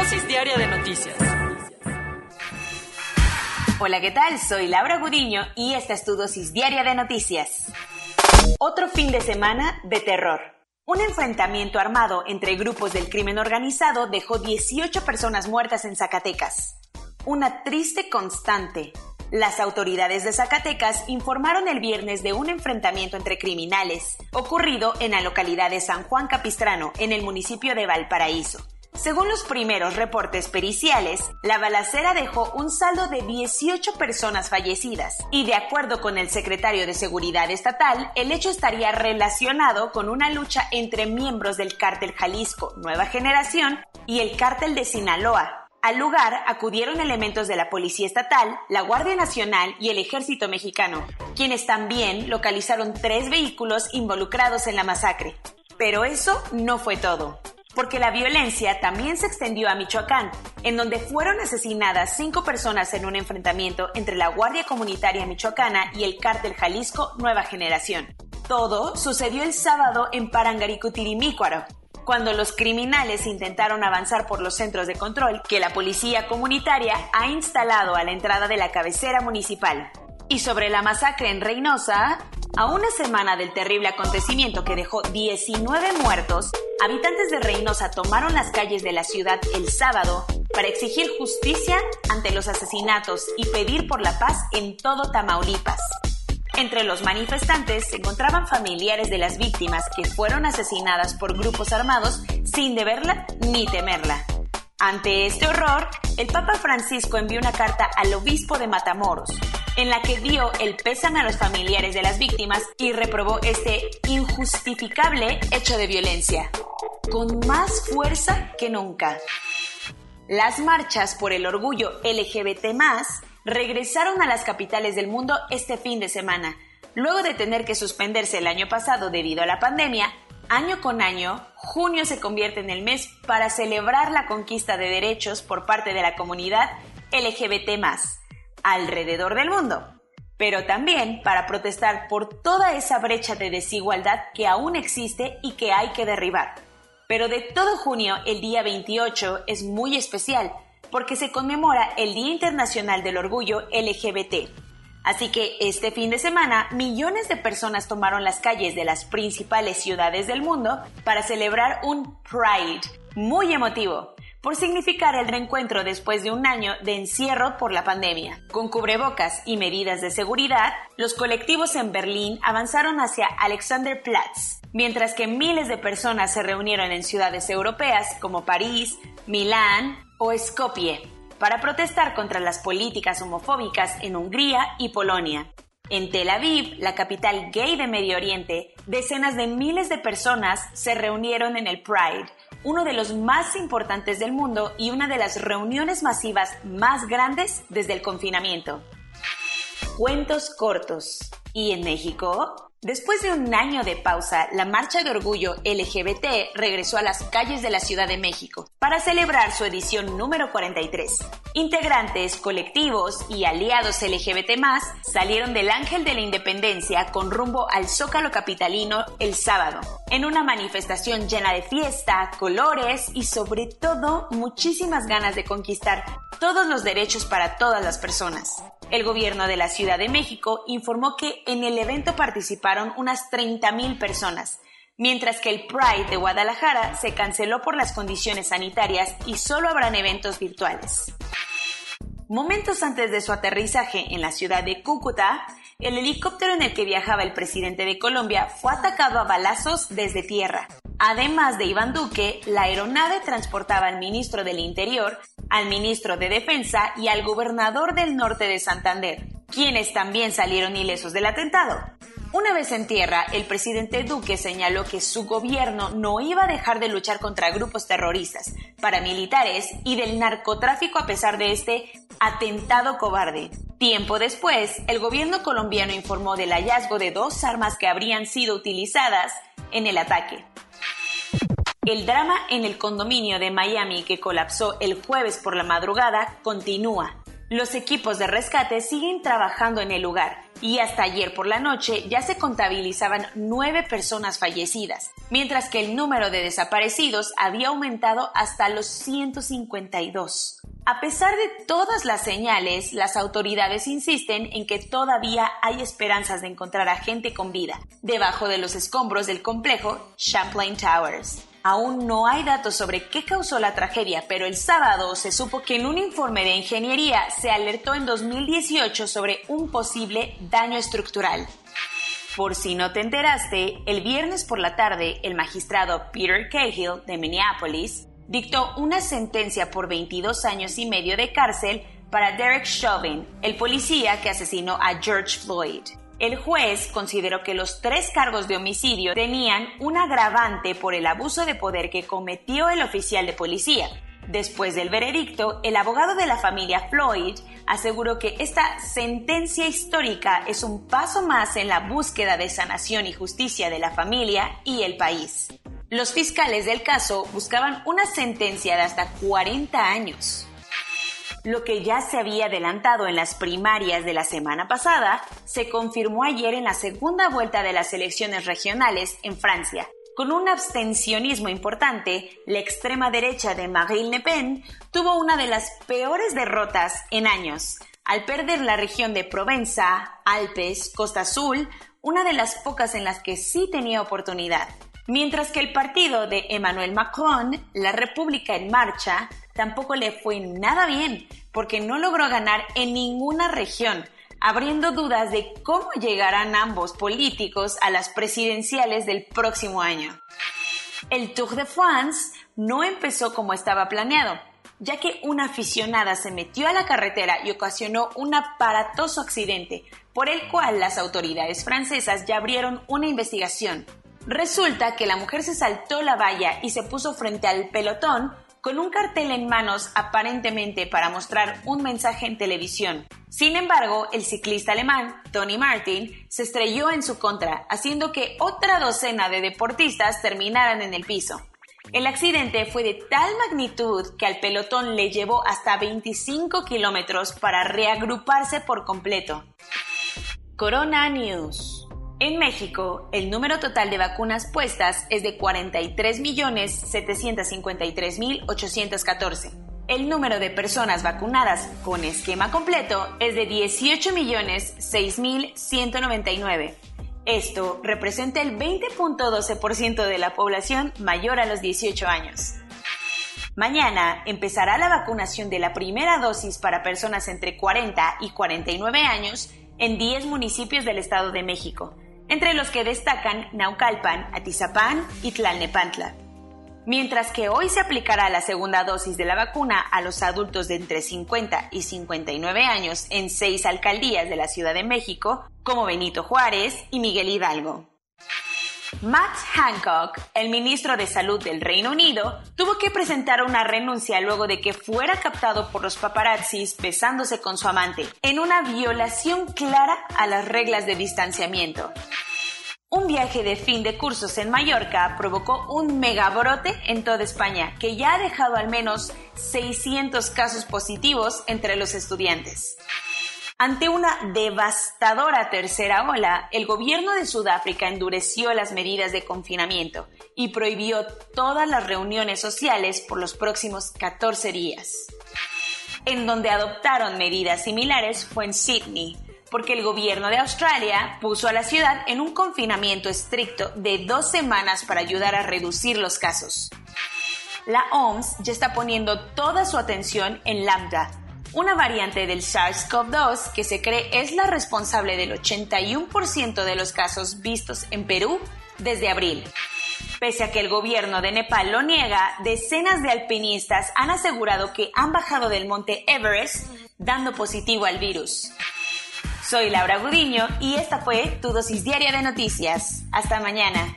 Dosis diaria de noticias. Hola, ¿qué tal? Soy Laura Gudiño y esta es tu dosis diaria de noticias. Otro fin de semana de terror. Un enfrentamiento armado entre grupos del crimen organizado dejó 18 personas muertas en Zacatecas. Una triste constante. Las autoridades de Zacatecas informaron el viernes de un enfrentamiento entre criminales, ocurrido en la localidad de San Juan Capistrano, en el municipio de Valparaíso. Según los primeros reportes periciales, la balacera dejó un saldo de 18 personas fallecidas y de acuerdo con el secretario de Seguridad Estatal, el hecho estaría relacionado con una lucha entre miembros del cártel Jalisco Nueva Generación y el cártel de Sinaloa, al lugar acudieron elementos de la Policía Estatal, la Guardia Nacional y el Ejército Mexicano, quienes también localizaron tres vehículos involucrados en la masacre. Pero eso no fue todo, porque la violencia también se extendió a Michoacán, en donde fueron asesinadas cinco personas en un enfrentamiento entre la Guardia Comunitaria Michoacana y el cártel Jalisco Nueva Generación. Todo sucedió el sábado en Parangaricutirimícuaro, cuando los criminales intentaron avanzar por los centros de control que la policía comunitaria ha instalado a la entrada de la cabecera municipal. Y sobre la masacre en Reynosa, a una semana del terrible acontecimiento que dejó 19 muertos, habitantes de Reynosa tomaron las calles de la ciudad el sábado para exigir justicia ante los asesinatos y pedir por la paz en todo Tamaulipas. Entre los manifestantes se encontraban familiares de las víctimas que fueron asesinadas por grupos armados sin deberla ni temerla. Ante este horror, el Papa Francisco envió una carta al obispo de Matamoros, en la que dio el pésame a los familiares de las víctimas y reprobó este injustificable hecho de violencia, con más fuerza que nunca. Las marchas por el orgullo LGBT regresaron a las capitales del mundo este fin de semana. Luego de tener que suspenderse el año pasado debido a la pandemia, año con año, junio se convierte en el mes para celebrar la conquista de derechos por parte de la comunidad LGBT alrededor del mundo, pero también para protestar por toda esa brecha de desigualdad que aún existe y que hay que derribar. Pero de todo junio, el día 28 es muy especial, porque se conmemora el Día Internacional del Orgullo LGBT. Así que este fin de semana millones de personas tomaron las calles de las principales ciudades del mundo para celebrar un Pride muy emotivo, por significar el reencuentro después de un año de encierro por la pandemia. Con cubrebocas y medidas de seguridad, los colectivos en Berlín avanzaron hacia Alexanderplatz, mientras que miles de personas se reunieron en ciudades europeas como París, Milán, o Skopje para protestar contra las políticas homofóbicas en Hungría y Polonia. En Tel Aviv, la capital gay de Medio Oriente, decenas de miles de personas se reunieron en el Pride, uno de los más importantes del mundo y una de las reuniones masivas más grandes desde el confinamiento. Cuentos cortos. ¿Y en México? Después de un año de pausa, la Marcha de Orgullo LGBT regresó a las calles de la Ciudad de México para celebrar su edición número 43. Integrantes, colectivos y aliados LGBT salieron del Ángel de la Independencia con rumbo al Zócalo Capitalino el sábado, en una manifestación llena de fiesta, colores y sobre todo muchísimas ganas de conquistar todos los derechos para todas las personas. El gobierno de la Ciudad de México informó que en el evento participaron unas 30.000 personas, mientras que el Pride de Guadalajara se canceló por las condiciones sanitarias y solo habrán eventos virtuales. Momentos antes de su aterrizaje en la ciudad de Cúcuta, el helicóptero en el que viajaba el presidente de Colombia fue atacado a balazos desde tierra. Además de Iván Duque, la aeronave transportaba al ministro del Interior, al ministro de Defensa y al gobernador del norte de Santander, quienes también salieron ilesos del atentado. Una vez en tierra, el presidente Duque señaló que su gobierno no iba a dejar de luchar contra grupos terroristas, paramilitares y del narcotráfico a pesar de este atentado cobarde. Tiempo después, el gobierno colombiano informó del hallazgo de dos armas que habrían sido utilizadas en el ataque. El drama en el condominio de Miami que colapsó el jueves por la madrugada continúa. Los equipos de rescate siguen trabajando en el lugar y hasta ayer por la noche ya se contabilizaban nueve personas fallecidas, mientras que el número de desaparecidos había aumentado hasta los 152. A pesar de todas las señales, las autoridades insisten en que todavía hay esperanzas de encontrar a gente con vida debajo de los escombros del complejo Champlain Towers. Aún no hay datos sobre qué causó la tragedia, pero el sábado se supo que en un informe de ingeniería se alertó en 2018 sobre un posible daño estructural. Por si no te enteraste, el viernes por la tarde, el magistrado Peter Cahill de Minneapolis dictó una sentencia por 22 años y medio de cárcel para Derek Chauvin, el policía que asesinó a George Floyd. El juez consideró que los tres cargos de homicidio tenían un agravante por el abuso de poder que cometió el oficial de policía. Después del veredicto, el abogado de la familia Floyd aseguró que esta sentencia histórica es un paso más en la búsqueda de sanación y justicia de la familia y el país. Los fiscales del caso buscaban una sentencia de hasta 40 años. Lo que ya se había adelantado en las primarias de la semana pasada se confirmó ayer en la segunda vuelta de las elecciones regionales en Francia. Con un abstencionismo importante, la extrema derecha de Marine Le Pen tuvo una de las peores derrotas en años, al perder la región de Provenza, Alpes, Costa Azul, una de las pocas en las que sí tenía oportunidad. Mientras que el partido de Emmanuel Macron, la República en Marcha, tampoco le fue nada bien porque no logró ganar en ninguna región, abriendo dudas de cómo llegarán ambos políticos a las presidenciales del próximo año. El Tour de France no empezó como estaba planeado, ya que una aficionada se metió a la carretera y ocasionó un aparatoso accidente, por el cual las autoridades francesas ya abrieron una investigación. Resulta que la mujer se saltó la valla y se puso frente al pelotón con un cartel en manos aparentemente para mostrar un mensaje en televisión. Sin embargo, el ciclista alemán, Tony Martin, se estrelló en su contra, haciendo que otra docena de deportistas terminaran en el piso. El accidente fue de tal magnitud que al pelotón le llevó hasta 25 kilómetros para reagruparse por completo. Corona News en México, el número total de vacunas puestas es de 43.753.814. El número de personas vacunadas con esquema completo es de 18.006.199. Esto representa el 20.12% de la población mayor a los 18 años. Mañana empezará la vacunación de la primera dosis para personas entre 40 y 49 años en 10 municipios del Estado de México entre los que destacan Naucalpan, Atizapán y Tlalnepantla. Mientras que hoy se aplicará la segunda dosis de la vacuna a los adultos de entre 50 y 59 años en seis alcaldías de la Ciudad de México, como Benito Juárez y Miguel Hidalgo. Matt Hancock, el ministro de Salud del Reino Unido, tuvo que presentar una renuncia luego de que fuera captado por los paparazzis besándose con su amante, en una violación clara a las reglas de distanciamiento. Un viaje de fin de cursos en Mallorca provocó un megabrote en toda España, que ya ha dejado al menos 600 casos positivos entre los estudiantes. Ante una devastadora tercera ola, el gobierno de Sudáfrica endureció las medidas de confinamiento y prohibió todas las reuniones sociales por los próximos 14 días. En donde adoptaron medidas similares fue en Sydney, porque el gobierno de Australia puso a la ciudad en un confinamiento estricto de dos semanas para ayudar a reducir los casos. La OMS ya está poniendo toda su atención en Lambda, una variante del SARS-CoV-2 que se cree es la responsable del 81% de los casos vistos en Perú desde abril. Pese a que el gobierno de Nepal lo niega, decenas de alpinistas han asegurado que han bajado del monte Everest dando positivo al virus. Soy Laura Gudiño y esta fue tu dosis diaria de noticias. Hasta mañana.